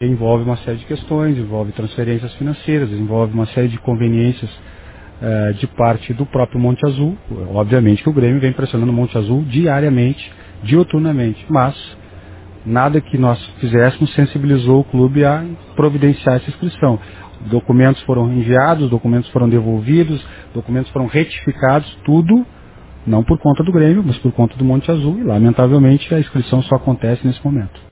envolve uma série de questões, envolve transferências financeiras, envolve uma série de conveniências eh, de parte do próprio Monte Azul. Obviamente que o Grêmio vem pressionando o Monte Azul diariamente, dioturnamente, mas nada que nós fizéssemos sensibilizou o clube a providenciar essa inscrição. Documentos foram enviados, documentos foram devolvidos, documentos foram retificados, tudo não por conta do Grêmio, mas por conta do Monte Azul, e lamentavelmente a inscrição só acontece nesse momento.